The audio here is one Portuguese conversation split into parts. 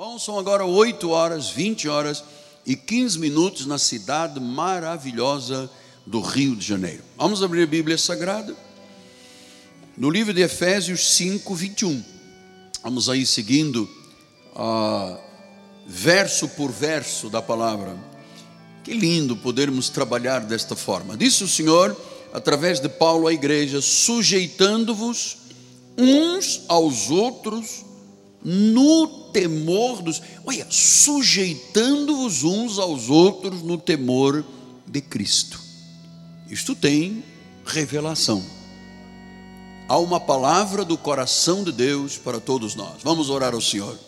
Bom, são agora 8 horas, 20 horas e 15 minutos na cidade maravilhosa do Rio de Janeiro. Vamos abrir a Bíblia Sagrada no livro de Efésios 5, 21. Vamos aí seguindo uh, verso por verso da palavra. Que lindo podermos trabalhar desta forma. Disse o Senhor, através de Paulo à igreja, sujeitando-vos uns aos outros no temor dos. Olha, sujeitando-vos uns aos outros no temor de Cristo. Isto tem revelação. Há uma palavra do coração de Deus para todos nós. Vamos orar ao Senhor.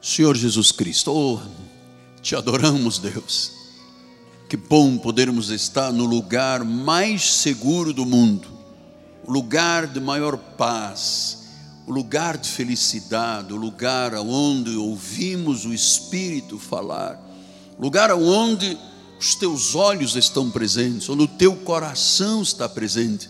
Senhor Jesus Cristo, oh, te adoramos, Deus. Que bom podermos estar no lugar mais seguro do mundo, o lugar de maior paz, o lugar de felicidade, o lugar onde ouvimos o Espírito falar, o lugar onde os teus olhos estão presentes, onde o teu coração está presente,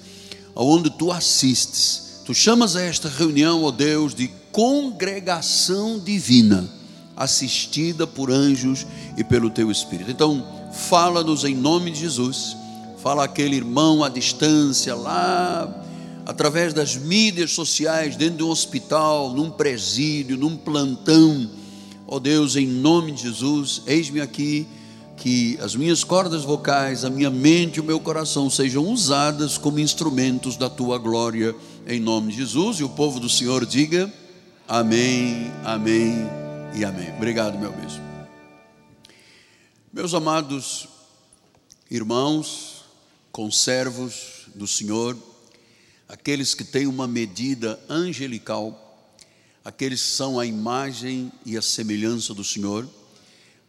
onde tu assistes. Tu chamas a esta reunião, ó Deus, de congregação divina, assistida por anjos e pelo teu Espírito. Então, fala-nos em nome de Jesus. Fala aquele irmão à distância, lá, através das mídias sociais, dentro de um hospital, num presídio, num plantão. Ó oh Deus, em nome de Jesus, eis-me aqui, que as minhas cordas vocais, a minha mente e o meu coração sejam usadas como instrumentos da tua glória, em nome de Jesus. E o povo do Senhor diga: Amém, Amém e Amém. Obrigado, meu bispo. Meus amados irmãos, conservos do Senhor, aqueles que têm uma medida angelical, aqueles que são a imagem e a semelhança do Senhor,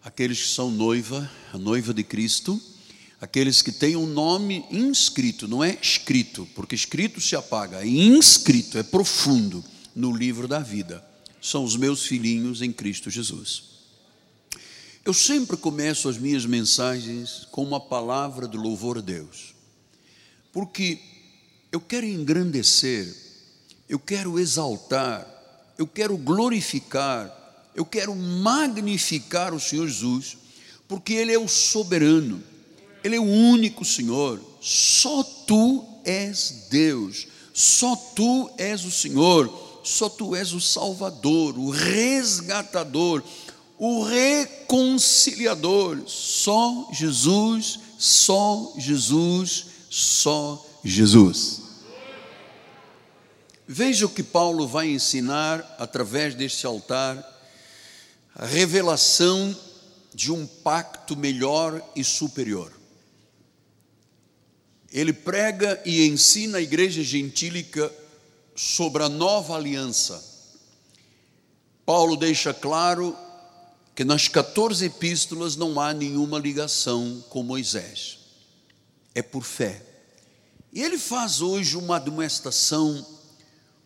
aqueles que são noiva, a noiva de Cristo, aqueles que têm um nome inscrito, não é escrito, porque escrito se apaga, é inscrito, é profundo no livro da vida. São os meus filhinhos em Cristo Jesus. Eu sempre começo as minhas mensagens com uma palavra de louvor a Deus, porque eu quero engrandecer, eu quero exaltar, eu quero glorificar, eu quero magnificar o Senhor Jesus, porque Ele é o soberano, Ele é o único Senhor, só Tu és Deus, só Tu és o Senhor, só Tu és o Salvador, o resgatador, o reconciliador. Só Jesus, só Jesus, só Jesus. Veja o que Paulo vai ensinar através deste altar, a revelação de um pacto melhor e superior. Ele prega e ensina a igreja gentílica sobre a nova aliança. Paulo deixa claro que nas 14 epístolas não há nenhuma ligação com Moisés, é por fé. E ele faz hoje uma admoestação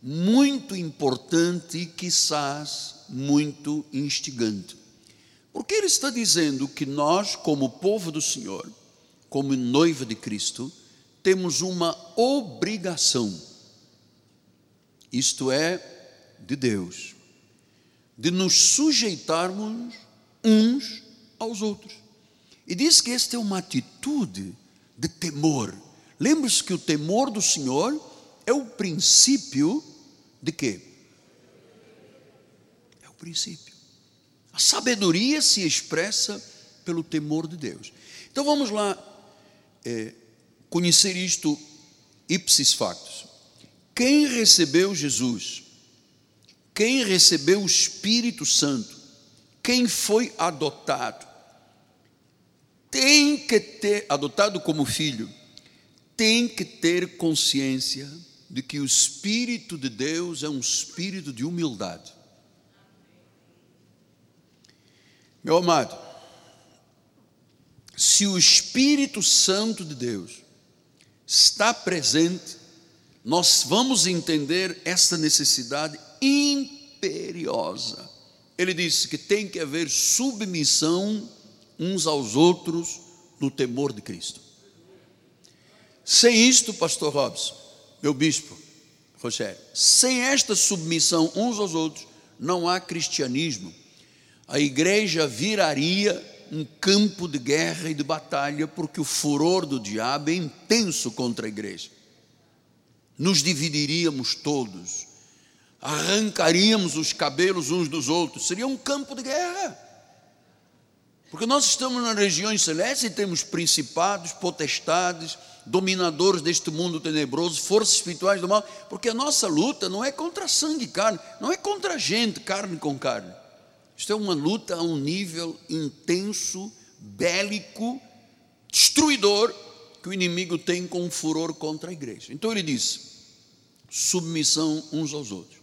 muito importante e, quizás, muito instigante. Porque ele está dizendo que nós, como povo do Senhor, como noiva de Cristo, temos uma obrigação, isto é, de Deus, de nos sujeitarmos uns aos outros. E diz que esta é uma atitude de temor. Lembre-se que o temor do Senhor é o princípio de quê? É o princípio. A sabedoria se expressa pelo temor de Deus. Então vamos lá é, conhecer isto ipsis factus. Quem recebeu Jesus quem recebeu o Espírito Santo, quem foi adotado, tem que ter, adotado como filho, tem que ter consciência de que o Espírito de Deus é um espírito de humildade. Meu amado, se o Espírito Santo de Deus está presente, nós vamos entender essa necessidade imperiosa. Ele disse que tem que haver submissão uns aos outros no temor de Cristo. Sem isto, pastor Robson, meu bispo, Rogério, sem esta submissão uns aos outros, não há cristianismo. A igreja viraria um campo de guerra e de batalha, porque o furor do diabo é intenso contra a igreja. Nos dividiríamos todos, arrancaríamos os cabelos uns dos outros, seria um campo de guerra. Porque nós estamos nas regiões celestes e temos principados, potestades, dominadores deste mundo tenebroso, forças espirituais do mal, porque a nossa luta não é contra sangue e carne, não é contra gente, carne com carne. Isto é uma luta a um nível intenso, bélico, destruidor, que o inimigo tem com furor contra a igreja. Então ele diz: submissão uns aos outros.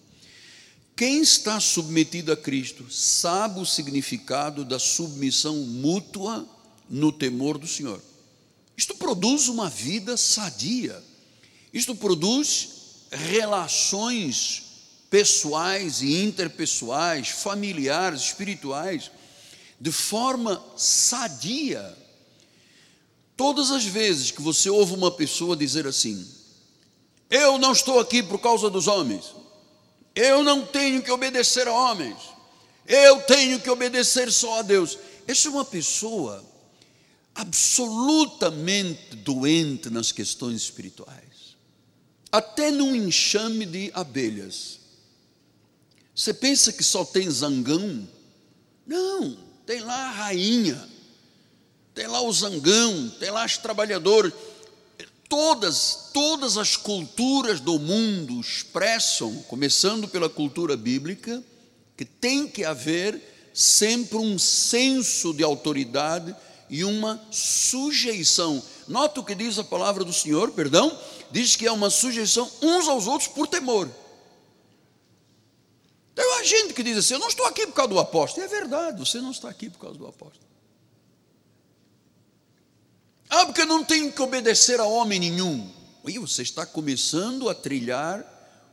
Quem está submetido a Cristo sabe o significado da submissão mútua no temor do Senhor. Isto produz uma vida sadia. Isto produz relações pessoais e interpessoais, familiares, espirituais, de forma sadia. Todas as vezes que você ouve uma pessoa dizer assim: Eu não estou aqui por causa dos homens, eu não tenho que obedecer a homens, eu tenho que obedecer só a Deus. Essa é uma pessoa absolutamente doente nas questões espirituais, até num enxame de abelhas. Você pensa que só tem zangão? Não, tem lá a rainha, tem lá o zangão, tem lá as trabalhadoras. Todas, todas as culturas do mundo expressam, começando pela cultura bíblica, que tem que haver sempre um senso de autoridade e uma sujeição. Nota o que diz a palavra do Senhor, perdão, diz que é uma sujeição uns aos outros por temor. Tem uma gente que diz assim: Eu não estou aqui por causa do apóstolo. é verdade, você não está aqui por causa do apóstolo. Ah, porque eu não tenho que obedecer a homem nenhum. E você está começando a trilhar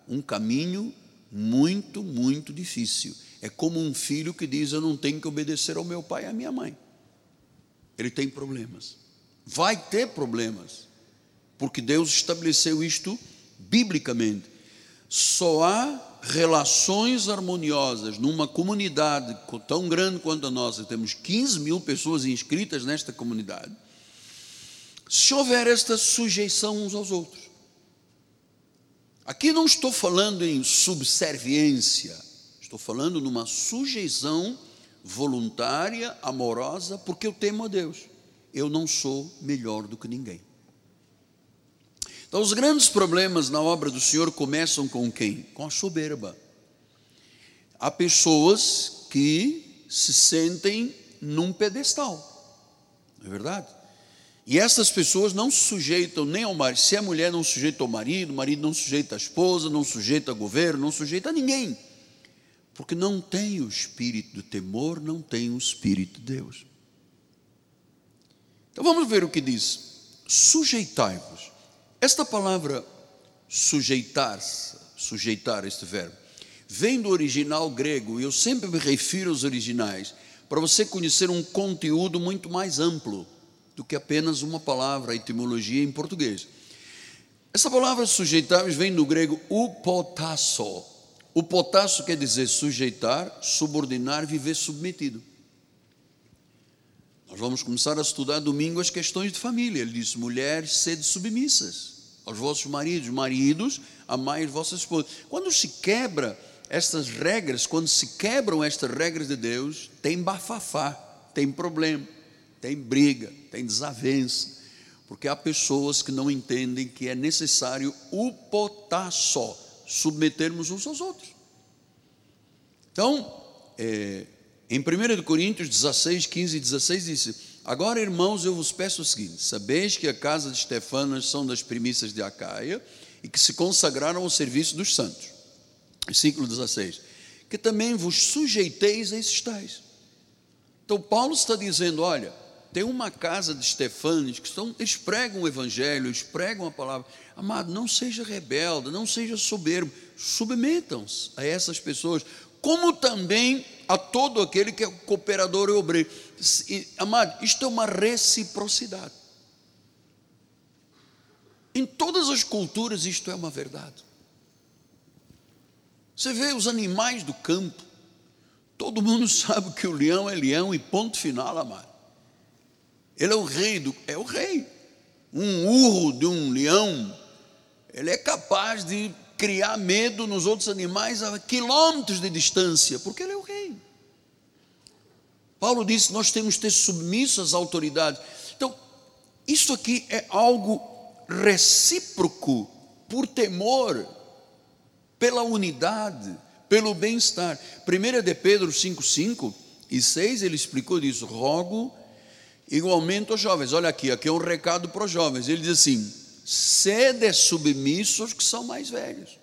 um caminho muito, muito difícil. É como um filho que diz: Eu não tenho que obedecer ao meu pai e à minha mãe ele tem problemas. Vai ter problemas, porque Deus estabeleceu isto biblicamente. Só há relações harmoniosas numa comunidade tão grande quanto a nossa, temos 15 mil pessoas inscritas nesta comunidade, se houver esta sujeição uns aos outros. Aqui não estou falando em subserviência, estou falando numa sujeição voluntária, amorosa, porque eu temo a Deus. Eu não sou melhor do que ninguém. Então, os grandes problemas na obra do Senhor começam com quem? Com a soberba. Há pessoas que se sentem num pedestal, não é verdade? E essas pessoas não se sujeitam nem ao marido. Se a mulher não sujeita ao marido, o marido não sujeita a esposa, não sujeita ao governo, não sujeita a ninguém porque não tem o espírito do temor, não tem o espírito de Deus. Então vamos ver o que diz: sujeitai-vos. Esta palavra sujeitar-se, sujeitar este verbo, vem do original grego, e eu sempre me refiro aos originais, para você conhecer um conteúdo muito mais amplo do que apenas uma palavra, a etimologia em português. Essa palavra sujeitar vem do grego upotasso, o potássio quer dizer sujeitar, subordinar, viver submetido. Nós vamos começar a estudar domingo as questões de família. Ele diz: mulheres, sede submissas aos vossos maridos, maridos, amai as vossas esposas. Quando se quebra estas regras, quando se quebram estas regras de Deus, tem bafafá, tem problema, tem briga, tem desavença, porque há pessoas que não entendem que é necessário o potássio submetermos uns aos outros. Então, é, em 1 Coríntios 16, 15 e 16 disse: Agora, irmãos, eu vos peço o seguinte: sabeis que a casa de Estefanas são das primícias de Acaia e que se consagraram ao serviço dos santos. Versículo 16: Que também vos sujeiteis a esses tais. Então, Paulo está dizendo: olha, tem uma casa de Estefanes que estão, eles pregam o evangelho, eles pregam a palavra. Amado, não seja rebelde, não seja soberbo, submetam-se a essas pessoas, como também a todo aquele que é cooperador e obreiro. Amado, isto é uma reciprocidade. Em todas as culturas isto é uma verdade. Você vê os animais do campo, todo mundo sabe que o leão é leão e ponto final, amado. Ele é o rei do, é o rei. Um urro de um leão, ele é capaz de criar medo nos outros animais a quilômetros de distância, porque ele é o rei. Paulo disse: nós temos que ter submisso às autoridades. Então, isso aqui é algo recíproco por temor, pela unidade, pelo bem-estar. 1 de Pedro 5, 5 e 6, ele explicou disso: rogo igualmente aos jovens. Olha aqui, aqui é um recado para os jovens. Ele diz assim: sede submissos que são mais velhos.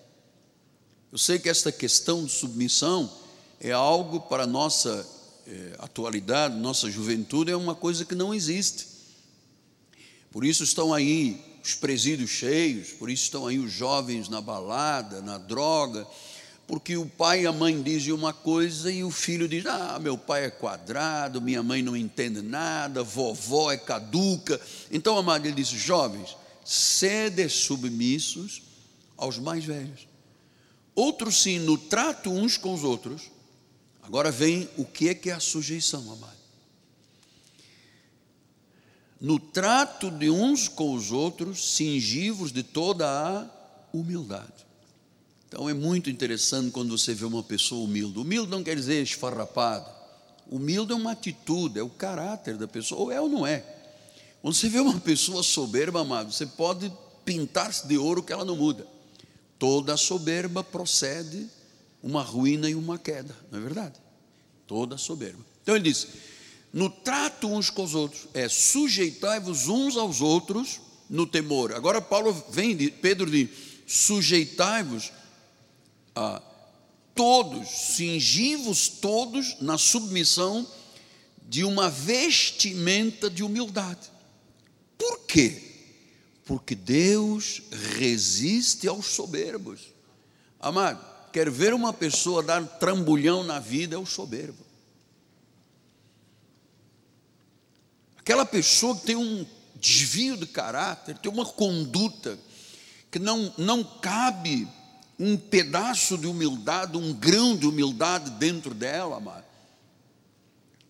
Eu sei que esta questão de submissão é algo para a nossa é, atualidade, nossa juventude, é uma coisa que não existe. Por isso estão aí os presídios cheios, por isso estão aí os jovens na balada, na droga, porque o pai e a mãe dizem uma coisa e o filho diz: Ah, meu pai é quadrado, minha mãe não entende nada, vovó é caduca. Então, amado, ele diz: Jovens, sede submissos aos mais velhos. Outros, sim, no trato uns com os outros. Agora vem o que é que é a sujeição, amado. No trato de uns com os outros, cingivos de toda a humildade. Então é muito interessante quando você vê uma pessoa humilde. Humilde não quer dizer esfarrapado. Humilde é uma atitude, é o caráter da pessoa, ou é ou não é. Quando você vê uma pessoa soberba, amado, você pode pintar-se de ouro que ela não muda. Toda soberba procede uma ruína e uma queda, não é verdade? Toda soberba. Então ele diz: no trato uns com os outros, é sujeitai-vos uns aos outros no temor. Agora Paulo vem, Pedro diz: sujeitai-vos a todos, cingi-vos todos na submissão de uma vestimenta de humildade. Por quê? Porque Deus resiste aos soberbos. Amado, quer ver uma pessoa dar trambolhão na vida é o soberbo. Aquela pessoa que tem um desvio de caráter, tem uma conduta que não, não cabe um pedaço de humildade, um grão de humildade dentro dela, amado.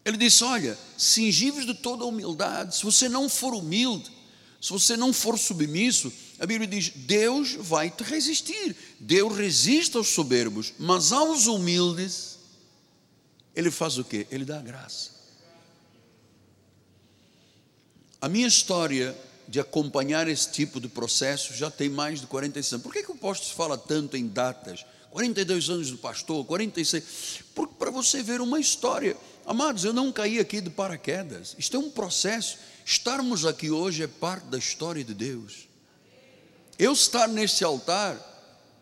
Ele disse: Olha, cingivos de toda humildade, se você não for humilde, se você não for submisso, a Bíblia diz: Deus vai te resistir. Deus resiste aos soberbos, mas aos humildes, Ele faz o quê? Ele dá graça. A minha história de acompanhar esse tipo de processo já tem mais de 46 anos. Por que, que o apóstolo fala tanto em datas? 42 anos do pastor, 46. Porque para você ver uma história. Amados, eu não caí aqui de paraquedas. Isto é um processo. Estarmos aqui hoje é parte da história de Deus. Eu estar nesse altar,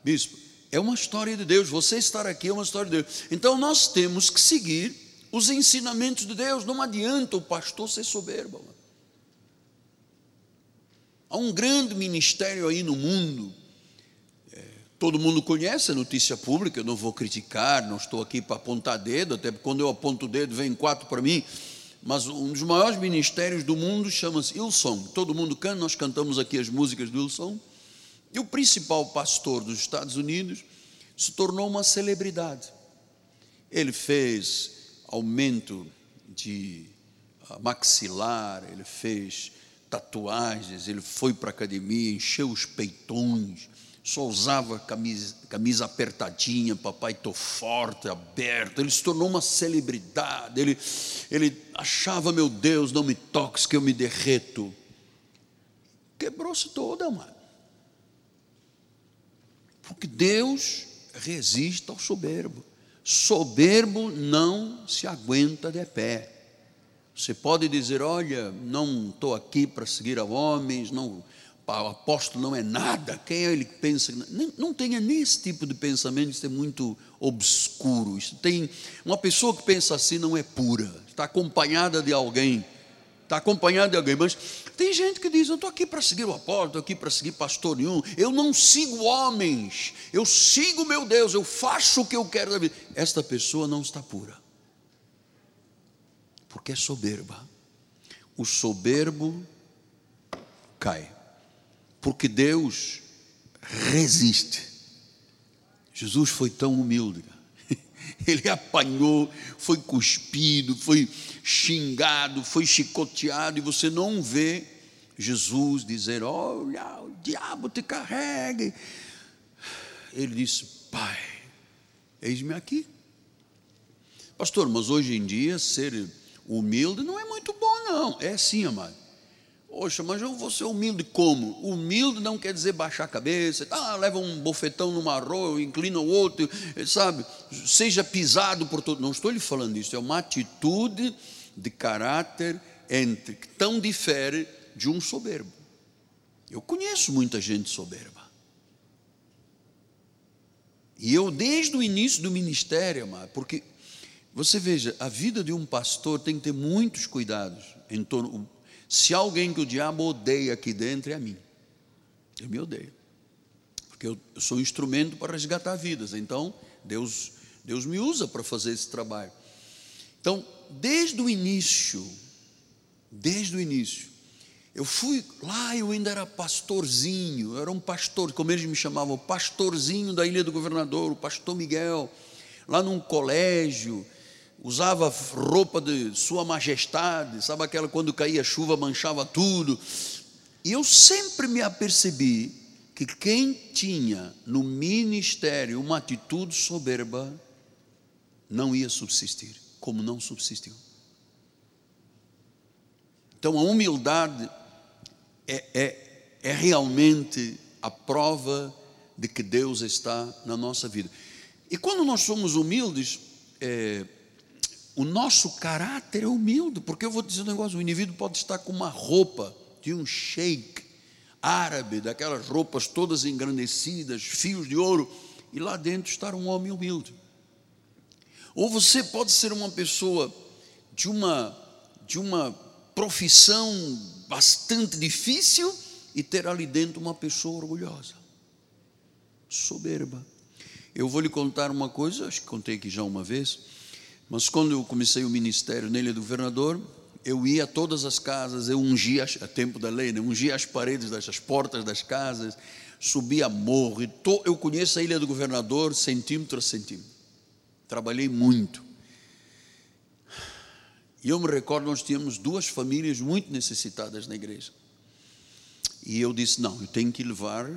bispo, é uma história de Deus. Você estar aqui é uma história de Deus. Então nós temos que seguir os ensinamentos de Deus. Não adianta o pastor ser soberbo. Há um grande ministério aí no mundo. É, todo mundo conhece a notícia pública, eu não vou criticar, não estou aqui para apontar dedo, até porque quando eu aponto o dedo vem quatro para mim. Mas um dos maiores ministérios do mundo chama-se Ilson. Todo mundo canta, nós cantamos aqui as músicas do Ilson. E o principal pastor dos Estados Unidos se tornou uma celebridade. Ele fez aumento de ah, maxilar, ele fez tatuagens, ele foi para a academia, encheu os peitões, só usava camisa, camisa apertadinha, papai tô forte, aberto, ele se tornou uma celebridade, ele, ele achava, meu Deus, não me toques que eu me derreto. Quebrou-se toda, mano. Porque Deus resiste ao soberbo. Soberbo não se aguenta de pé. Você pode dizer: olha, não estou aqui para seguir a homens, não, o apóstolo não é nada. Quem é ele que pensa? Não, tenha nem esse tipo de pensamento, isso é muito obscuro. Isso tem uma pessoa que pensa assim não é pura, está acompanhada de alguém, está acompanhada de alguém. Mas tem gente que diz: eu estou aqui para seguir o apóstolo, estou aqui para seguir pastor nenhum. Eu não sigo homens, eu sigo meu Deus, eu faço o que eu quero da vida. Esta pessoa não está pura porque é soberba. O soberbo cai. Porque Deus resiste. Jesus foi tão humilde. Ele apanhou, foi cuspido, foi xingado, foi chicoteado, e você não vê Jesus dizer: Olha, o diabo te carregue. Ele disse: Pai, eis-me aqui. Pastor, mas hoje em dia ser humilde não é muito bom, não. É sim, amado. Poxa, mas eu vou ser humilde como? Humilde não quer dizer baixar a cabeça, ah, leva um bofetão numa roa, inclina o outro, sabe? Seja pisado por todo. Não estou lhe falando isso, é uma atitude de caráter entre que tão difere de um soberbo. Eu conheço muita gente soberba. E eu, desde o início do ministério, amado, porque você veja, a vida de um pastor tem que ter muitos cuidados em torno se alguém que o diabo odeia aqui dentro é a mim. Ele me odeia. Porque eu, eu sou um instrumento para resgatar vidas. Então, Deus, Deus me usa para fazer esse trabalho. Então, desde o início, desde o início, eu fui lá, eu ainda era pastorzinho, eu era um pastor, como eles me chamavam, pastorzinho da Ilha do Governador, o pastor Miguel, lá num colégio, usava roupa de Sua Majestade, sabe aquela quando caía chuva manchava tudo. E eu sempre me apercebi que quem tinha no ministério uma atitude soberba não ia subsistir, como não subsistiu. Então a humildade é, é, é realmente a prova de que Deus está na nossa vida. E quando nós somos humildes, é, o nosso caráter é humilde, porque eu vou dizer um negócio: o indivíduo pode estar com uma roupa de um sheik árabe, daquelas roupas todas engrandecidas, fios de ouro, e lá dentro estar um homem humilde. Ou você pode ser uma pessoa de uma de uma profissão bastante difícil e ter ali dentro uma pessoa orgulhosa, soberba. Eu vou lhe contar uma coisa, acho que contei aqui já uma vez. Mas quando eu comecei o ministério nele do governador, eu ia a todas as casas, eu ungia, a tempo da lei, né? ungia as paredes das portas das casas, subia morro. To, eu conheço a ilha do governador centímetro a centímetro. Trabalhei muito. E eu me recordo, nós tínhamos duas famílias muito necessitadas na igreja. E eu disse: não, eu tenho que levar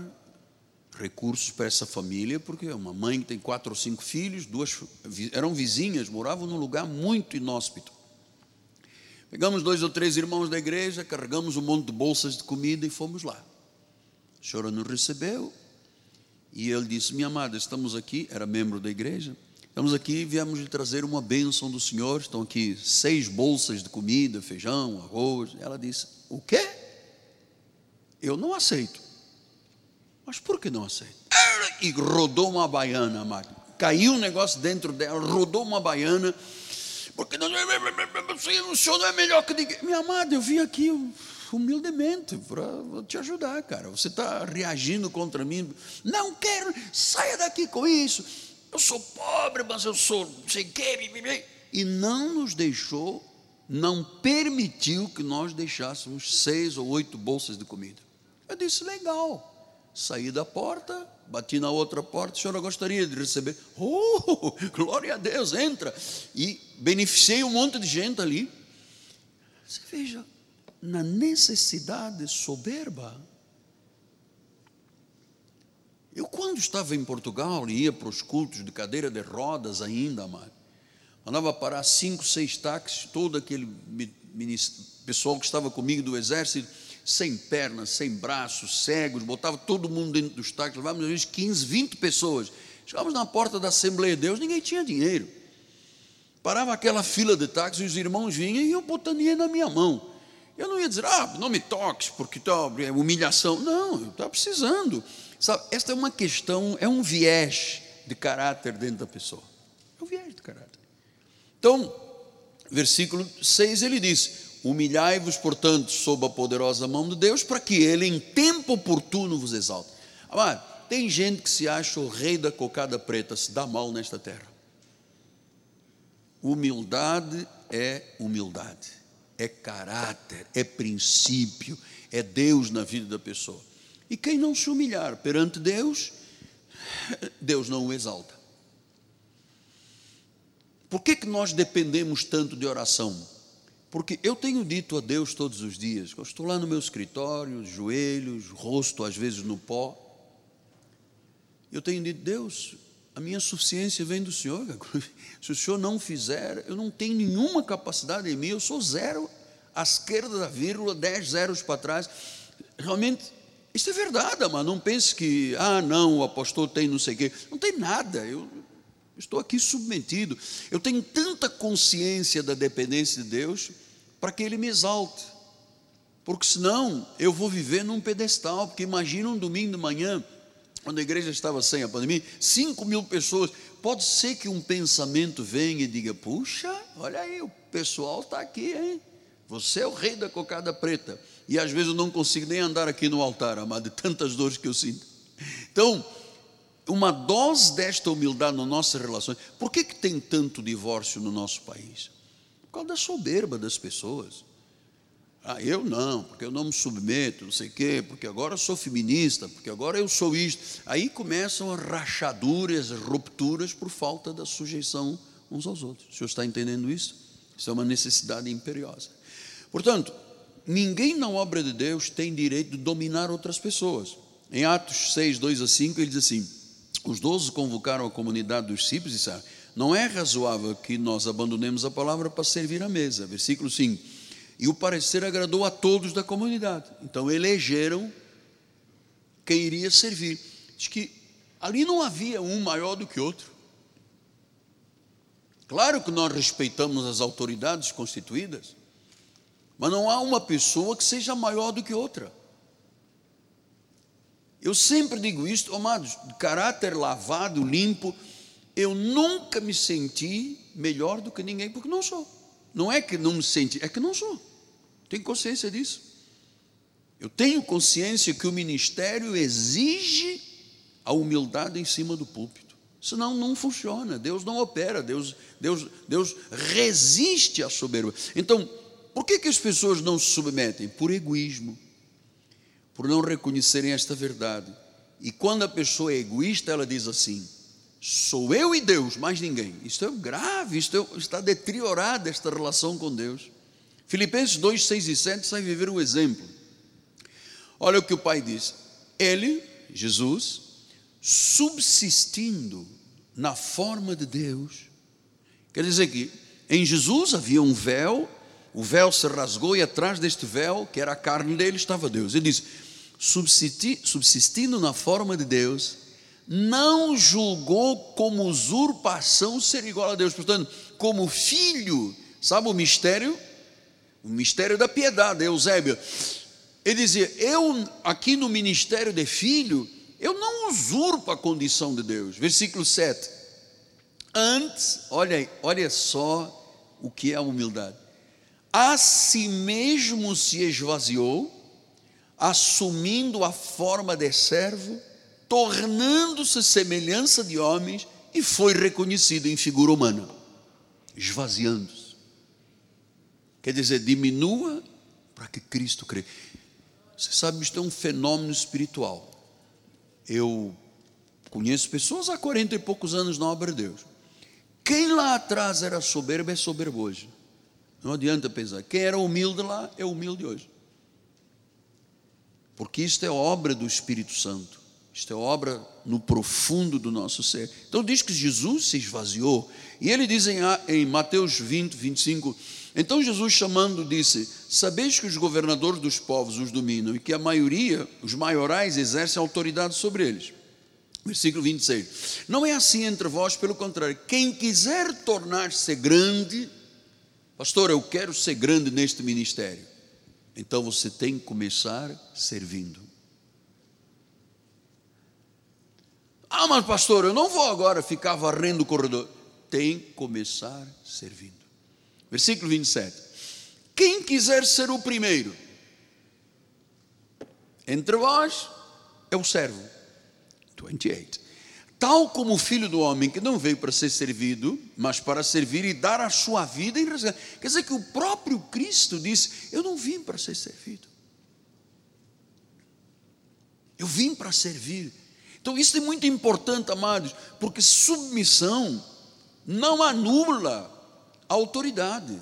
recursos para essa família, porque uma mãe que tem quatro ou cinco filhos, duas eram vizinhas, moravam num lugar muito inóspito. Pegamos dois ou três irmãos da igreja, carregamos um monte de bolsas de comida e fomos lá. A senhora nos recebeu e ele disse: Minha amada, estamos aqui, era membro da igreja, estamos aqui e viemos lhe trazer uma bênção do Senhor. Estão aqui seis bolsas de comida, feijão, arroz. Ela disse: O quê? Eu não aceito. Mas por que não aceita? E rodou uma baiana, amado. Caiu um negócio dentro dela, rodou uma baiana. Porque não, o senhor não é melhor que ninguém. Minha amada, eu vim aqui humildemente para te ajudar, cara. Você está reagindo contra mim. Não quero, saia daqui com isso. Eu sou pobre, mas eu sou o quê. E não nos deixou, não permitiu que nós deixássemos seis ou oito bolsas de comida. Eu disse, legal. Saí da porta, bati na outra porta, a senhora gostaria de receber? Oh, glória a Deus, entra. E beneficiei um monte de gente ali. Você veja, na necessidade soberba. Eu, quando estava em Portugal e ia para os cultos de cadeira de rodas ainda, amado, andava parar cinco, seis táxis, todo aquele pessoal que estava comigo do exército, sem pernas, sem braços, cegos, botava todo mundo dentro dos táxis, levávamos às vezes 15, 20 pessoas. Chegávamos na porta da Assembleia de Deus, ninguém tinha dinheiro. Parava aquela fila de táxis e os irmãos vinham e eu botando dinheiro na minha mão. Eu não ia dizer, ah, não me toques, porque é humilhação. Não, eu estava precisando. Sabe, esta é uma questão, é um viés de caráter dentro da pessoa. É um viés de caráter. Então, versículo 6 ele diz: Humilhai-vos, portanto, sob a poderosa mão de Deus, para que Ele, em tempo oportuno, vos exalte. Amado, tem gente que se acha o rei da cocada preta, se dá mal nesta terra. Humildade é humildade, é caráter, é princípio, é Deus na vida da pessoa. E quem não se humilhar perante Deus, Deus não o exalta. Por que, que nós dependemos tanto de oração? Porque eu tenho dito a Deus todos os dias, eu estou lá no meu escritório, joelhos, rosto às vezes no pó. Eu tenho dito, Deus, a minha suficiência vem do Senhor. Se o Senhor não fizer, eu não tenho nenhuma capacidade em mim, eu sou zero à esquerda da vírgula, dez zeros para trás. Realmente, isso é verdade, mas não pense que, ah, não, o apóstolo tem não sei o quê. Não tem nada, eu estou aqui submetido. Eu tenho tanta consciência da dependência de Deus para que Ele me exalte. Porque senão eu vou viver num pedestal, porque imagina um domingo de manhã, quando a igreja estava sem a pandemia, 5 mil pessoas. Pode ser que um pensamento venha e diga: puxa, olha aí, o pessoal está aqui, hein? Você é o rei da cocada preta. E às vezes eu não consigo nem andar aqui no altar, amado, de tantas dores que eu sinto. Então, uma dose desta humildade nas nossas relações. Por que, que tem tanto divórcio no nosso país? Causa da soberba das pessoas. Ah, eu não, porque eu não me submeto, não sei o quê, porque agora eu sou feminista, porque agora eu sou isto. Aí começam as rachaduras, as rupturas por falta da sujeição uns aos outros. O senhor está entendendo isso? Isso é uma necessidade imperiosa. Portanto, ninguém na obra de Deus tem direito de dominar outras pessoas. Em Atos 6, 2 a 5, ele diz assim: Os doze convocaram a comunidade dos discípulos e disseram: Não é razoável que nós abandonemos a palavra para servir à mesa. Versículo 5 e o parecer agradou a todos da comunidade. Então elegeram quem iria servir. Diz que ali não havia um maior do que outro. Claro que nós respeitamos as autoridades constituídas, mas não há uma pessoa que seja maior do que outra. Eu sempre digo isto, amados, de caráter lavado, limpo, eu nunca me senti melhor do que ninguém, porque não sou. Não é que não me senti, é que não sou. Tenho consciência disso. Eu tenho consciência que o ministério exige a humildade em cima do púlpito. Senão não funciona, Deus não opera, Deus, Deus, Deus resiste à soberba. Então, por que, que as pessoas não se submetem? Por egoísmo, por não reconhecerem esta verdade. E quando a pessoa é egoísta, ela diz assim: sou eu e Deus, mais ninguém. Isto é grave, é, está deteriorada esta relação com Deus. Filipenses 2, 6 e 7 sai viver um exemplo. Olha o que o pai diz. Ele, Jesus, subsistindo na forma de Deus. Quer dizer que em Jesus havia um véu, o véu se rasgou e atrás deste véu, que era a carne dele, estava Deus. Ele diz: subsistindo na forma de Deus, não julgou como usurpação ser igual a Deus. Portanto, como filho, sabe o mistério? O mistério da piedade, Eusébio. Ele dizia: Eu, aqui no ministério de filho, eu não usurpo a condição de Deus. Versículo 7. Antes, olha, olha só o que é a humildade. A si mesmo se esvaziou, assumindo a forma de servo tornando-se semelhança de homens e foi reconhecido em figura humana, esvaziando-se. Quer dizer, diminua para que Cristo crê. Você sabe, isto é um fenômeno espiritual. Eu conheço pessoas há 40 e poucos anos na obra de Deus. Quem lá atrás era soberbo é soberbo hoje. Não adianta pensar. Quem era humilde lá é humilde hoje. Porque isto é obra do Espírito Santo. Isto é obra no profundo do nosso ser. Então diz que Jesus se esvaziou. E ele diz em, em Mateus 20, 25: Então Jesus chamando disse: Sabeis que os governadores dos povos os dominam e que a maioria, os maiorais, exercem autoridade sobre eles. Versículo 26. Não é assim entre vós, pelo contrário, quem quiser tornar-se grande, pastor, eu quero ser grande neste ministério. Então você tem que começar servindo. Ah, mas pastor, eu não vou agora ficar varrendo o corredor. Tem que começar servindo. Versículo 27. Quem quiser ser o primeiro entre vós é o servo. 28. Tal como o filho do homem que não veio para ser servido, mas para servir e dar a sua vida em resgate. Quer dizer que o próprio Cristo disse: Eu não vim para ser servido. Eu vim para servir. Então isso é muito importante, amados, porque submissão não anula a autoridade.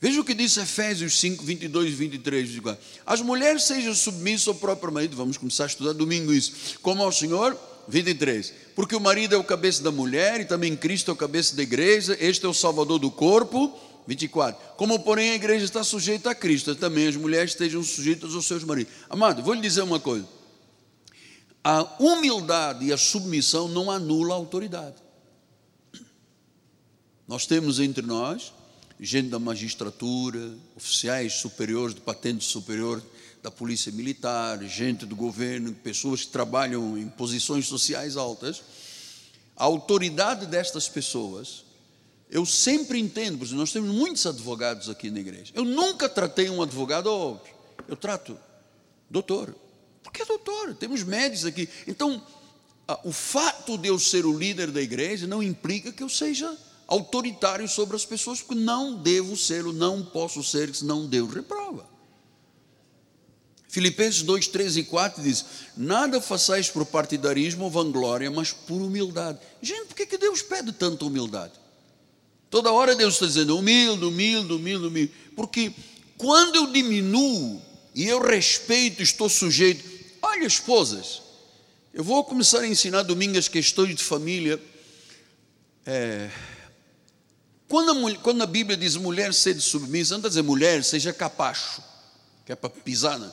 Veja o que diz Efésios 5, 22 e 23. As mulheres sejam submissas ao próprio marido. Vamos começar a estudar domingo isso. Como ao Senhor, 23. Porque o marido é o cabeça da mulher e também Cristo é o cabeça da igreja. Este é o salvador do corpo. 24. Como, porém, a igreja está sujeita a Cristo, também as mulheres estejam sujeitas aos seus maridos. Amado, vou lhe dizer uma coisa. A humildade e a submissão não anula a autoridade. Nós temos entre nós gente da magistratura, oficiais superiores de patente superior da polícia militar, gente do governo, pessoas que trabalham em posições sociais altas. A autoridade destas pessoas, eu sempre entendo, porque nós temos muitos advogados aqui na igreja. Eu nunca tratei um advogado, oh, eu trato doutor, porque é doutor, temos médicos aqui. Então, o fato de eu ser o líder da igreja não implica que eu seja autoritário sobre as pessoas, porque não devo ser, não posso ser, senão Deus reprova. Filipenses 2, 3 e 4 diz: Nada façais por partidarismo ou vanglória, mas por humildade. Gente, por que, que Deus pede tanta humildade? Toda hora Deus está dizendo humilde, humilde, humilde, humilde. Porque quando eu diminuo e eu respeito, estou sujeito. Olha, esposas, eu vou começar a ensinar domingo as questões de família. É, quando a, quando a Bíblia diz mulher seja submissa, não está dizendo mulher seja capacho, que é para pisar. Né?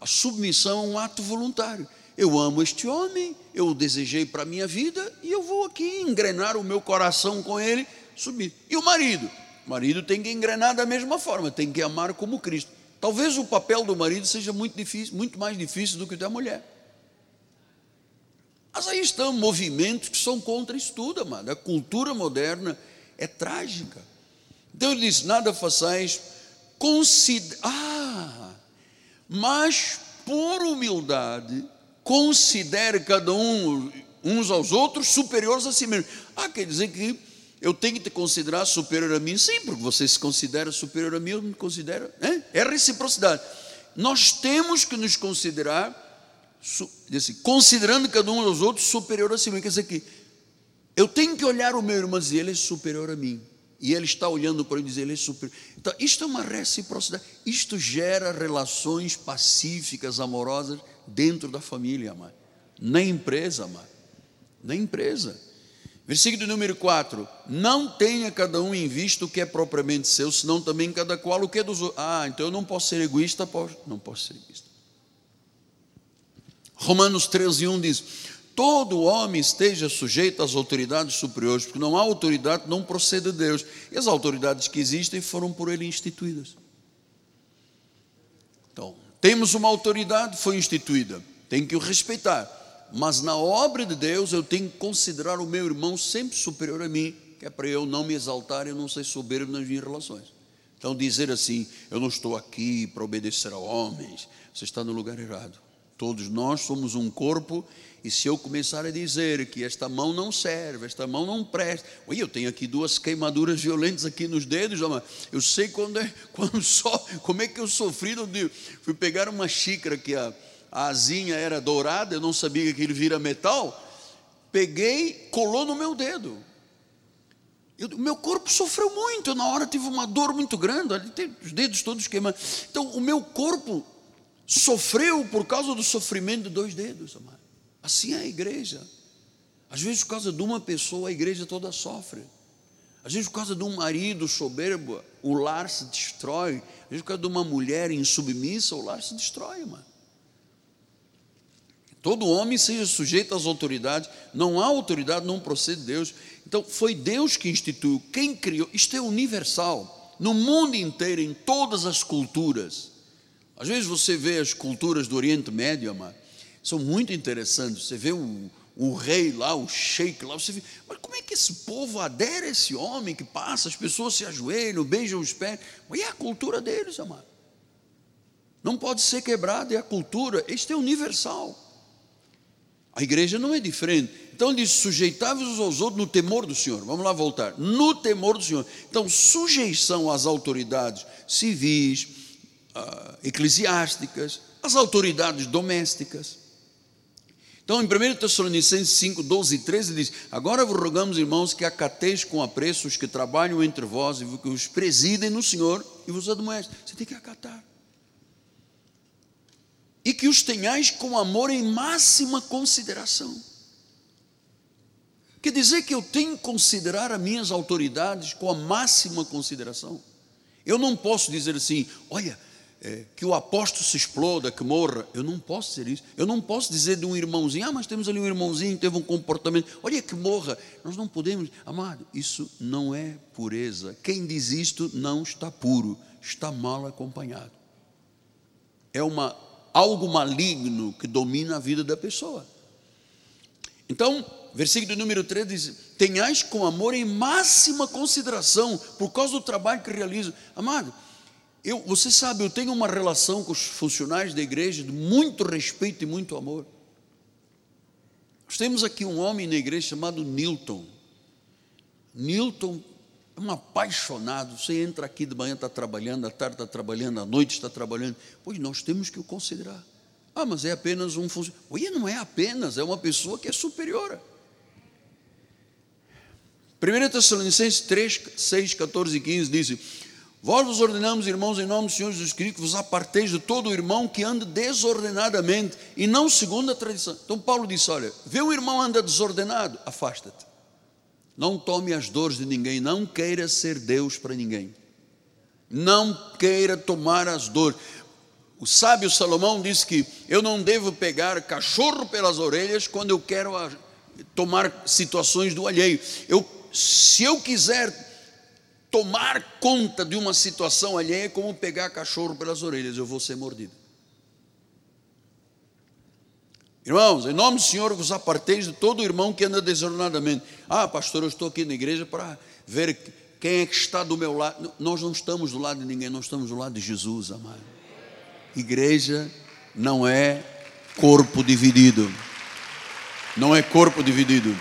A submissão é um ato voluntário. Eu amo este homem, eu o desejei para a minha vida e eu vou aqui engrenar o meu coração com ele, subir. E o marido? O marido tem que engrenar da mesma forma, tem que amar como Cristo. Talvez o papel do marido seja muito difícil, muito mais difícil do que o da mulher. Mas aí estão movimentos que são contra isso tudo, amado. A cultura moderna é trágica. Então ele diz: nada façais, consider... ah, mas por humildade, considere cada um uns aos outros superiores a si mesmo. Ah, quer dizer que eu tenho que te considerar superior a mim? Sim, porque você se considera superior a mim, eu me considero. É, é reciprocidade. Nós temos que nos considerar, assim, considerando cada um aos outros superior a si mesmo. Quer dizer que eu tenho que olhar o meu irmão e dizer, ele é superior a mim. E ele está olhando para mim e dizer, ele é superior. Então, isto é uma reciprocidade. Isto gera relações pacíficas, amorosas dentro da família, amado. Na empresa, amado. Na empresa. Versículo número 4: Não tenha cada um em vista o que é propriamente seu, senão também cada qual o que é dos outros. Ah, então eu não posso ser egoísta? Posso. Não posso ser egoísta. Romanos 13, 1 diz: todo homem esteja sujeito às autoridades superiores, porque não há autoridade que não proceda de Deus. E as autoridades que existem foram por ele instituídas. Então, temos uma autoridade, foi instituída, tem que o respeitar. Mas na obra de Deus eu tenho que considerar o meu irmão sempre superior a mim, que é para eu não me exaltar e não ser soberbo nas minhas relações. Então, dizer assim, eu não estou aqui para obedecer a homens, você está no lugar errado. Todos nós somos um corpo, e se eu começar a dizer que esta mão não serve, esta mão não presta, Oi, eu tenho aqui duas queimaduras violentas aqui nos dedos, eu sei quando é, quando só, como é que eu sofri, fui pegar uma xícara que a, a asinha era dourada, eu não sabia que aquilo vira metal, peguei, colou no meu dedo. O meu corpo sofreu muito, na hora tive uma dor muito grande, ali tem os dedos todos queimando. Então, o meu corpo sofreu por causa do sofrimento de dois dedos, amado. Assim é a igreja. Às vezes, por causa de uma pessoa, a igreja toda sofre. Às vezes, por causa de um marido soberbo, o lar se destrói. Às vezes, por causa de uma mulher insubmissa, o lar se destrói, mano. Todo homem seja sujeito às autoridades. Não há autoridade, não procede de Deus. Então, foi Deus que instituiu. Quem criou? Isto é universal. No mundo inteiro, em todas as culturas. Às vezes você vê as culturas do Oriente Médio, amado, são muito interessantes. Você vê o, o rei lá, o sheik lá, você vê, mas como é que esse povo adere a esse homem que passa, as pessoas se ajoelham, beijam os pés? Mas é a cultura deles, amado. Não pode ser quebrada, é a cultura, este é universal. A igreja não é diferente. Então ele diz: sujeitáveis aos outros no temor do Senhor. Vamos lá voltar. No temor do Senhor. Então, sujeição às autoridades civis, uh, eclesiásticas, as autoridades domésticas. Então, em 1 Tessalonicenses 5, 12 e 13, diz: Agora vos rogamos, irmãos, que acateis com apreço os que trabalham entre vós e que os presidem no Senhor e vos admoestem. Você tem que acatar. E que os tenhais com amor em máxima consideração. Quer dizer que eu tenho que considerar as minhas autoridades com a máxima consideração. Eu não posso dizer assim, olha, é, que o apóstolo se exploda, que morra. Eu não posso dizer isso. Eu não posso dizer de um irmãozinho, ah, mas temos ali um irmãozinho que teve um comportamento, olha que morra. Nós não podemos, amado, isso não é pureza. Quem diz isto não está puro, está mal acompanhado. É uma, algo maligno que domina a vida da pessoa. Então, versículo número 3 diz: Tenhais com amor em máxima consideração, por causa do trabalho que realizo. Amado, eu, você sabe, eu tenho uma relação com os funcionários da igreja de muito respeito e muito amor. Nós temos aqui um homem na igreja chamado Newton. Newton um apaixonado. Você entra aqui de manhã, está trabalhando, à tarde está trabalhando, à noite está trabalhando. Pois nós temos que o considerar. Ah, mas é apenas um funcionário. Olha, não é apenas, é uma pessoa que é superior. 1 Tessalonicenses 3, 6, 14 e 15 diz: Vós vos ordenamos, irmãos, em nome do Senhor Jesus Cristo, que vos aparteis de todo o irmão que anda desordenadamente e não segundo a tradição. Então Paulo disse: Olha, vê um irmão anda desordenado, afasta-te. Não tome as dores de ninguém, não queira ser Deus para ninguém. Não queira tomar as dores. O sábio Salomão disse que eu não devo pegar cachorro pelas orelhas quando eu quero tomar situações do alheio. Eu, se eu quiser tomar conta de uma situação alheia é como pegar cachorro pelas orelhas, eu vou ser mordido. Irmãos, em nome do Senhor vos aparteis de todo irmão que anda desordenadamente. Ah, pastor, eu estou aqui na igreja para ver quem é que está do meu lado. Nós não estamos do lado de ninguém, nós estamos do lado de Jesus, amado. Igreja não é corpo dividido. Não é corpo dividido.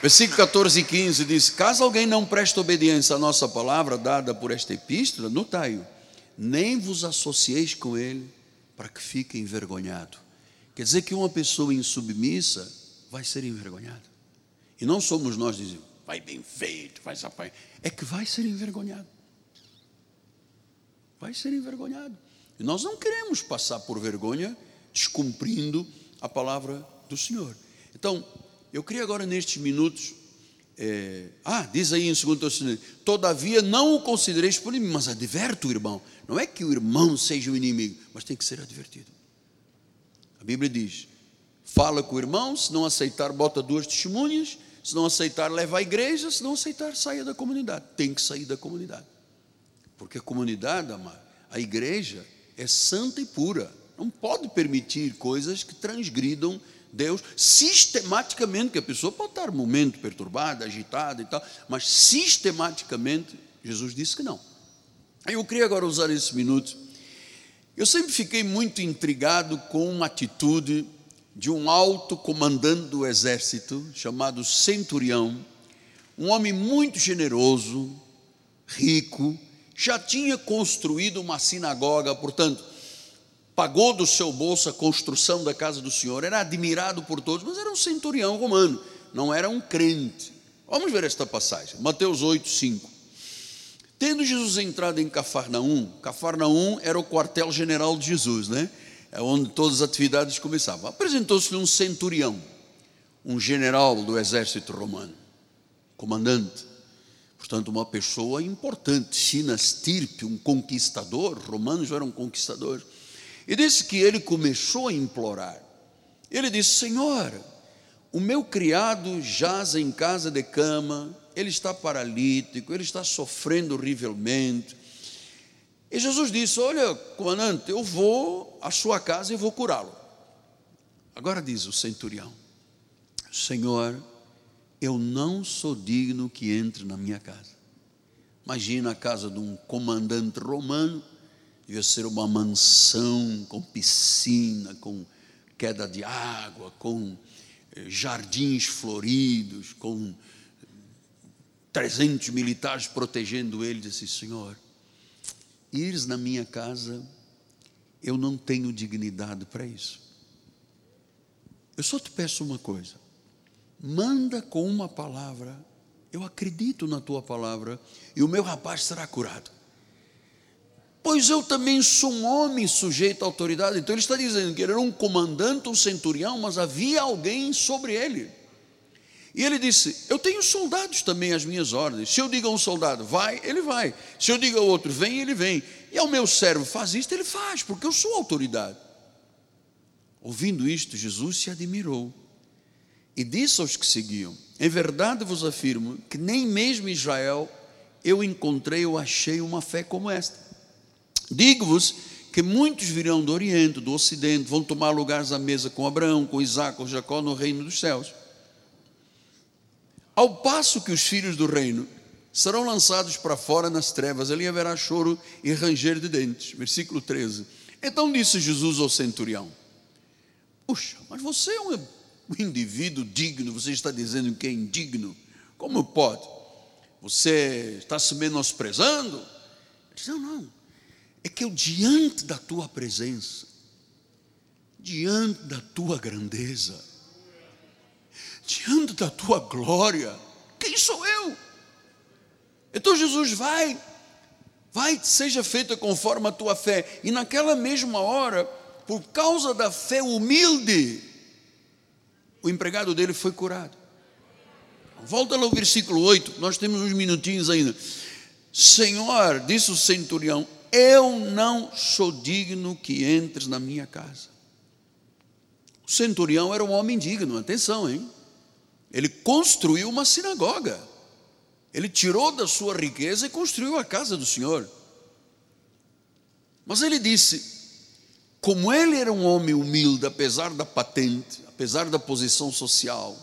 Versículo 14 e 15 diz: Caso alguém não preste obediência à nossa palavra dada por esta epístola, notai-o, nem vos associeis com ele para que fique envergonhado. Quer dizer que uma pessoa insubmissa vai ser envergonhada. E não somos nós dizendo, vai bem feito, vai apanhar. É que vai ser envergonhado. Vai ser envergonhado. E nós não queremos passar por vergonha descumprindo a palavra do Senhor. Então, eu queria agora, nestes minutos, é, ah, diz aí em 2 Tessalonicenses, todavia não o considereis por inimigo, mas adverto o irmão. Não é que o irmão seja o inimigo, mas tem que ser advertido. A Bíblia diz: fala com o irmão, se não aceitar, bota duas testemunhas, se não aceitar, leva à igreja, se não aceitar, saia da comunidade. Tem que sair da comunidade. Porque a comunidade, amado, a igreja é santa e pura. Não pode permitir coisas que transgridam Deus sistematicamente, que a pessoa pode estar um momento perturbada, agitada e tal, mas sistematicamente Jesus disse que não. Eu queria agora usar esse minuto. Eu sempre fiquei muito intrigado com uma atitude de um alto comandante do exército chamado Centurião, um homem muito generoso, rico, já tinha construído uma sinagoga, portanto, pagou do seu bolso a construção da casa do Senhor, era admirado por todos, mas era um centurião romano, não era um crente. Vamos ver esta passagem, Mateus 8, 5. Tendo Jesus entrado em Cafarnaum, Cafarnaum era o quartel-general de Jesus, né? É onde todas as atividades começavam. Apresentou-se um centurião, um general do exército romano, comandante, portanto, uma pessoa importante, Sinastirpe, um conquistador, romanos eram conquistadores e disse que ele começou a implorar. Ele disse: Senhor, o meu criado jaz em casa de cama, ele está paralítico, ele está sofrendo horrivelmente. E Jesus disse: Olha, comandante, eu vou à sua casa e vou curá-lo. Agora diz o centurião: Senhor, eu não sou digno que entre na minha casa. Imagina a casa de um comandante romano devia ser uma mansão com piscina, com queda de água, com eh, jardins floridos, com 300 militares protegendo ele. Disse: Senhor, ires na minha casa, eu não tenho dignidade para isso. Eu só te peço uma coisa: manda com uma palavra, eu acredito na tua palavra, e o meu rapaz será curado. Pois eu também sou um homem sujeito à autoridade. Então ele está dizendo que ele era um comandante, um centurião, mas havia alguém sobre ele. E ele disse: Eu tenho soldados também às minhas ordens. Se eu digo a um soldado, vai, ele vai. Se eu digo ao outro, vem, ele vem. E ao meu servo, faz isto, ele faz, porque eu sou autoridade. Ouvindo isto, Jesus se admirou e disse aos que seguiam: Em verdade vos afirmo que nem mesmo em Israel eu encontrei ou achei uma fé como esta. Digo-vos que muitos virão do Oriente, do Ocidente, vão tomar lugares à mesa com Abraão, com Isaac, com Jacó no reino dos céus. Ao passo que os filhos do reino serão lançados para fora nas trevas, ali haverá choro e ranger de dentes. Versículo 13. Então disse Jesus ao centurião: Puxa, mas você é um indivíduo digno, você está dizendo que é indigno. Como pode? Você está se menosprezando? Ele não, não. É que eu, diante da tua presença, diante da tua grandeza, diante da tua glória, quem sou eu? Então Jesus vai, vai, seja feita conforme a tua fé. E naquela mesma hora, por causa da fé humilde, o empregado dele foi curado. Volta lá ao versículo 8, nós temos uns minutinhos ainda. Senhor, disse o centurião, eu não sou digno que entres na minha casa. O centurião era um homem digno, atenção, hein? Ele construiu uma sinagoga. Ele tirou da sua riqueza e construiu a casa do Senhor. Mas ele disse: como ele era um homem humilde, apesar da patente, apesar da posição social,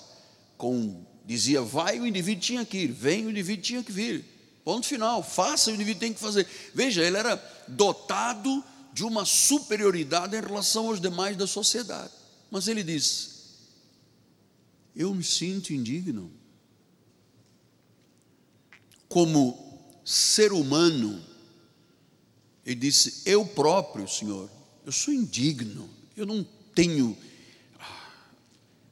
com, dizia vai, o indivíduo tinha que ir, vem, o indivíduo tinha que vir. Ponto final, faça, o indivíduo tem que fazer. Veja, ele era dotado de uma superioridade em relação aos demais da sociedade. Mas ele disse: eu me sinto indigno. Como ser humano, ele disse: Eu próprio, Senhor, eu sou indigno, eu não tenho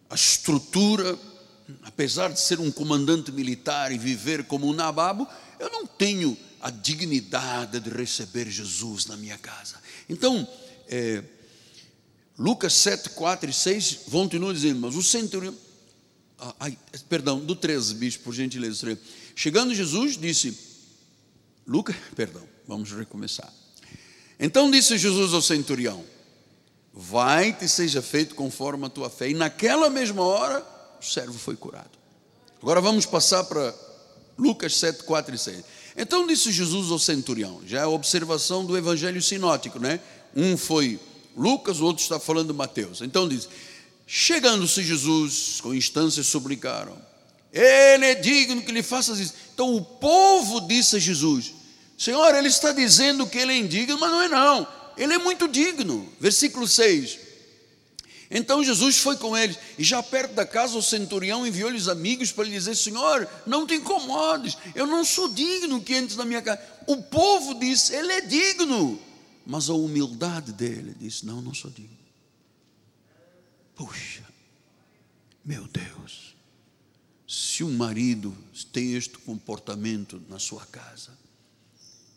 a estrutura, apesar de ser um comandante militar e viver como um nababo, eu não tenho a dignidade de receber Jesus na minha casa. Então, é, Lucas 7, 4 e 6 continuam dizendo, mas o centurião ai, perdão, do 13, bicho, por gentileza. Chegando Jesus, disse, Lucas, perdão, vamos recomeçar. Então disse Jesus ao centurião: Vai-te seja feito conforme a tua fé. E naquela mesma hora, o servo foi curado. Agora vamos passar para Lucas 7, 4 e 6. Então disse Jesus ao centurião, já é a observação do evangelho sinótico, né? Um foi Lucas, o outro está falando Mateus. Então diz: Chegando-se Jesus, com instâncias suplicaram: Ele é digno que lhe faças isso. Então o povo disse a Jesus: Senhor, ele está dizendo que ele é indigno, mas não é não. Ele é muito digno. Versículo 6. Então Jesus foi com eles, e já perto da casa o centurião enviou-lhes amigos para lhe dizer: Senhor, não te incomodes, eu não sou digno que entres na minha casa. O povo disse: Ele é digno, mas a humildade dele disse: Não, não sou digno. Puxa, meu Deus, se um marido tem este comportamento na sua casa,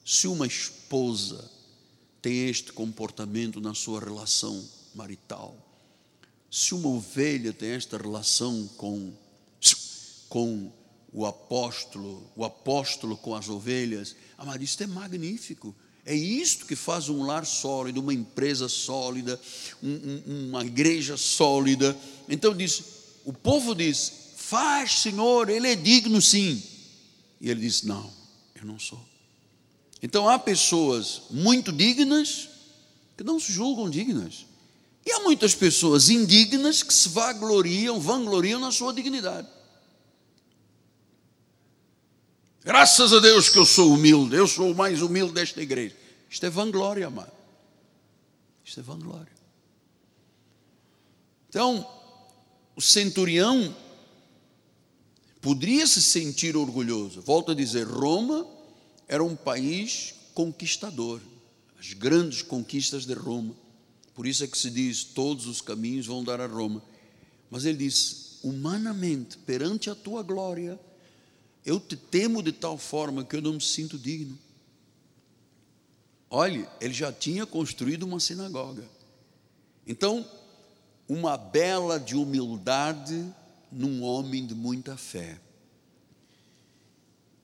se uma esposa tem este comportamento na sua relação marital, se uma ovelha tem esta relação com, com o apóstolo, o apóstolo com as ovelhas, amado, isto é magnífico. É isto que faz um lar sólido, uma empresa sólida, um, um, uma igreja sólida. Então disse, o povo disse: Faz, Senhor, ele é digno sim. E ele disse: Não, eu não sou. Então há pessoas muito dignas que não se julgam dignas. E há muitas pessoas indignas que se vangloriam, vangloriam na sua dignidade. Graças a Deus que eu sou humilde, eu sou o mais humilde desta igreja. Isto é vanglória, amado. Isto é vanglória. Então, o centurião poderia se sentir orgulhoso. Volto a dizer, Roma era um país conquistador. as grandes conquistas de Roma. Por isso é que se diz: todos os caminhos vão dar a Roma. Mas ele diz: humanamente, perante a tua glória, eu te temo de tal forma que eu não me sinto digno. Olhe, ele já tinha construído uma sinagoga. Então, uma bela de humildade num homem de muita fé.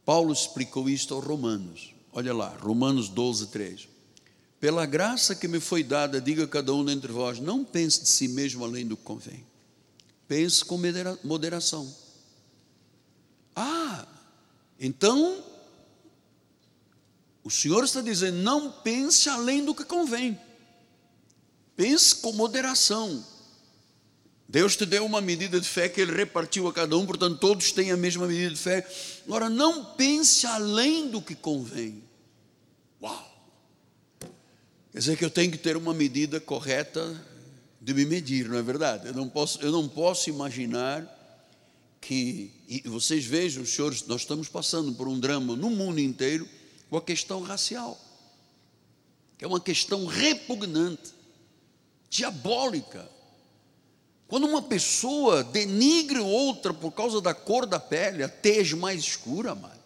Paulo explicou isto aos Romanos. Olha lá, Romanos 12, 3. Pela graça que me foi dada, diga a cada um dentre vós: não pense de si mesmo além do que convém. Pense com moderação. Ah, então, o Senhor está dizendo: não pense além do que convém. Pense com moderação. Deus te deu uma medida de fé que Ele repartiu a cada um, portanto, todos têm a mesma medida de fé. Agora, não pense além do que convém. Uau! Quer dizer que eu tenho que ter uma medida correta de me medir, não é verdade? Eu não posso, eu não posso imaginar que, e vocês vejam, senhores, nós estamos passando por um drama no mundo inteiro com a questão racial, que é uma questão repugnante, diabólica. Quando uma pessoa denigre outra por causa da cor da pele, a tez mais escura, amado.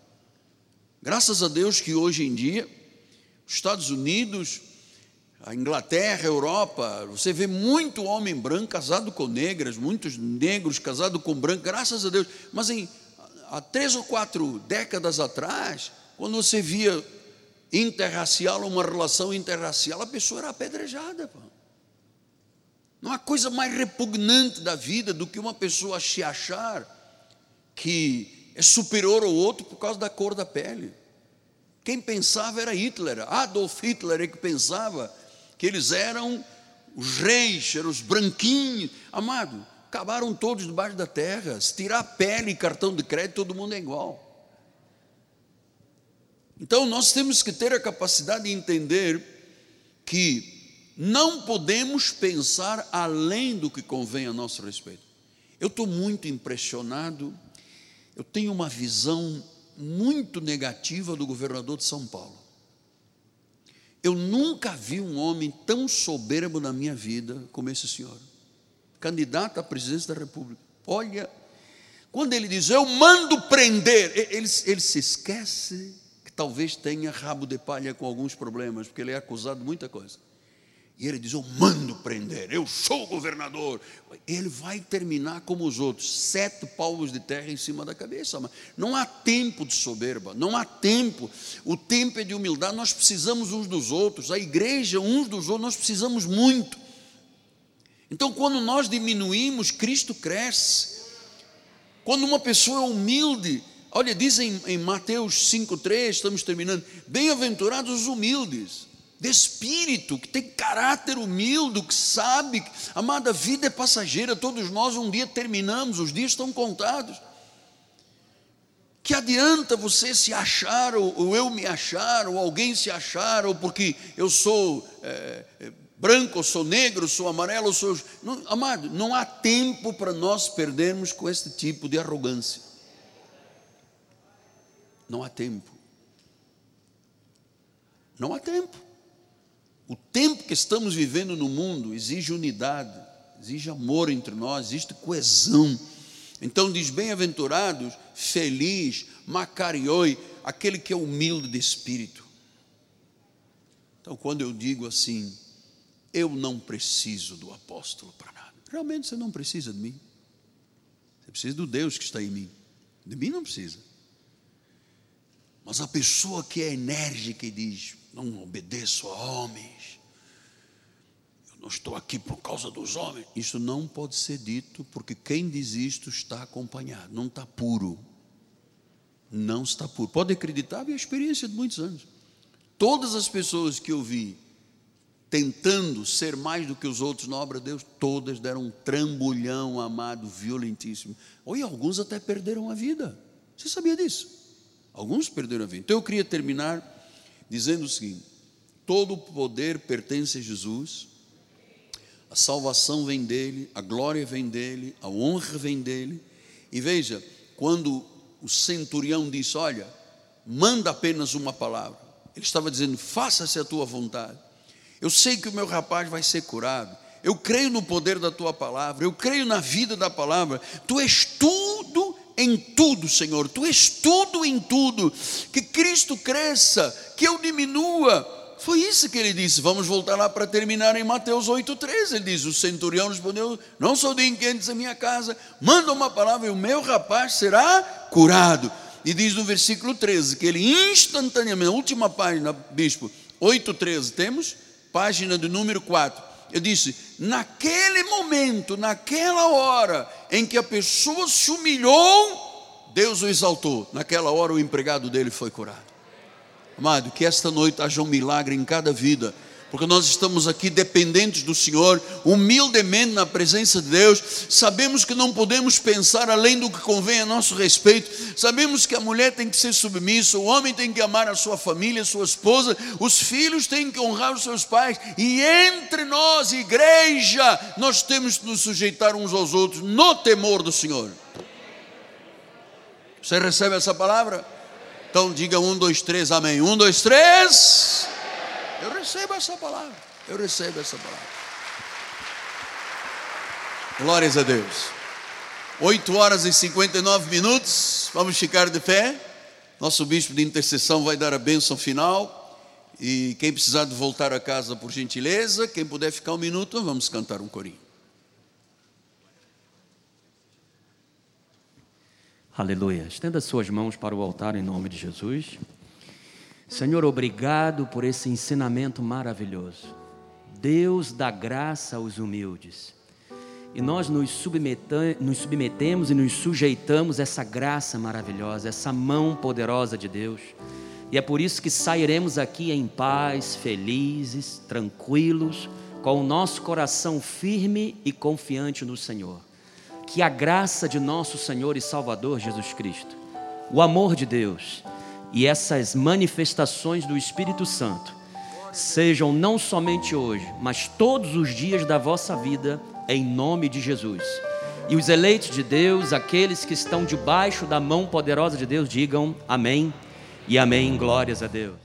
Graças a Deus que hoje em dia, os Estados Unidos, a Inglaterra, a Europa, você vê muito homem branco casado com negras, muitos negros casados com branco, graças a Deus. Mas em, há três ou quatro décadas atrás, quando você via interracial, uma relação interracial, a pessoa era apedrejada. Pô. Não há coisa mais repugnante da vida do que uma pessoa se achar que é superior ao outro por causa da cor da pele. Quem pensava era Hitler, Adolf Hitler é que pensava que eles eram os reis, eram os branquinhos. Amado, acabaram todos debaixo da terra. Se tirar a pele e cartão de crédito, todo mundo é igual. Então nós temos que ter a capacidade de entender que não podemos pensar além do que convém a nosso respeito. Eu estou muito impressionado, eu tenho uma visão muito negativa do governador de São Paulo. Eu nunca vi um homem tão soberbo na minha vida como esse senhor, candidato à presidência da República. Olha, quando ele diz, eu mando prender, ele, ele se esquece que talvez tenha rabo de palha com alguns problemas, porque ele é acusado de muita coisa. E ele diz: Eu mando prender, eu sou o governador. Ele vai terminar como os outros, sete palmos de terra em cima da cabeça. Não há tempo de soberba, não há tempo. O tempo é de humildade, nós precisamos uns dos outros, a igreja, uns dos outros, nós precisamos muito. Então, quando nós diminuímos, Cristo cresce. Quando uma pessoa é humilde, olha, diz em, em Mateus 5,3, estamos terminando: bem-aventurados os humildes de espírito, que tem caráter humilde, que sabe, amada, a vida é passageira, todos nós um dia terminamos, os dias estão contados. Que adianta você se achar, ou, ou eu me achar, ou alguém se achar, ou porque eu sou é, branco, ou sou negro, ou sou amarelo, ou sou. Não, amado, não há tempo para nós perdermos com este tipo de arrogância. Não há tempo. Não há tempo. O tempo que estamos vivendo no mundo exige unidade, exige amor entre nós, existe coesão. Então diz: bem-aventurados, feliz, macarioi, aquele que é humilde de espírito. Então, quando eu digo assim, eu não preciso do apóstolo para nada, realmente você não precisa de mim, você precisa do Deus que está em mim, de mim não precisa. Mas a pessoa que é enérgica e diz: não obedeço a homens, eu não estou aqui por causa dos homens. Isso não pode ser dito, porque quem diz isto está acompanhado, não está puro. Não está puro. Pode acreditar, é a experiência de muitos anos. Todas as pessoas que eu vi tentando ser mais do que os outros na obra de Deus, todas deram um trambolhão amado, violentíssimo. Ou e alguns até perderam a vida. Você sabia disso? Alguns perderam a vida. Então eu queria terminar dizendo o seguinte: todo o poder pertence a Jesus, a salvação vem dele, a glória vem dele, a honra vem dele. E veja, quando o centurião disse: Olha, manda apenas uma palavra, Ele estava dizendo: faça-se a tua vontade. Eu sei que o meu rapaz vai ser curado. Eu creio no poder da tua palavra. Eu creio na vida da palavra. Tu és tudo em tudo, Senhor. Tu és tudo em tudo. Que Cristo cresça, que eu diminua. Foi isso que ele disse. Vamos voltar lá para terminar em Mateus 8,13. Ele diz: O centurião respondeu: Não sou de inquietos a minha casa, manda uma palavra e o meu rapaz será curado. E diz no versículo 13 que ele instantaneamente, última página, bispo, 8,13, temos? Página do número 4. Eu disse: naquele momento, naquela hora em que a pessoa se humilhou, Deus o exaltou. Naquela hora o empregado dele foi curado. Amado, que esta noite haja um milagre em cada vida, porque nós estamos aqui dependentes do Senhor, humildemente na presença de Deus. Sabemos que não podemos pensar além do que convém a nosso respeito. Sabemos que a mulher tem que ser submissa, o homem tem que amar a sua família, a sua esposa, os filhos têm que honrar os seus pais, e entre nós, igreja, nós temos que nos sujeitar uns aos outros no temor do Senhor. Você recebe essa palavra? Então diga um, dois, três, amém. Um, dois, três. Eu recebo essa palavra. Eu recebo essa palavra. Glórias a Deus. 8 horas e 59 minutos. Vamos ficar de pé. Nosso bispo de intercessão vai dar a bênção final. E quem precisar de voltar a casa, por gentileza, quem puder ficar um minuto, vamos cantar um corinho. Aleluia. Estenda suas mãos para o altar em nome de Jesus. Senhor, obrigado por esse ensinamento maravilhoso. Deus dá graça aos humildes. E nós nos, nos submetemos e nos sujeitamos a essa graça maravilhosa, essa mão poderosa de Deus. E é por isso que sairemos aqui em paz, felizes, tranquilos, com o nosso coração firme e confiante no Senhor que a graça de nosso Senhor e Salvador Jesus Cristo, o amor de Deus e essas manifestações do Espírito Santo sejam não somente hoje, mas todos os dias da vossa vida, em nome de Jesus. E os eleitos de Deus, aqueles que estão debaixo da mão poderosa de Deus, digam amém e amém. Glórias a Deus.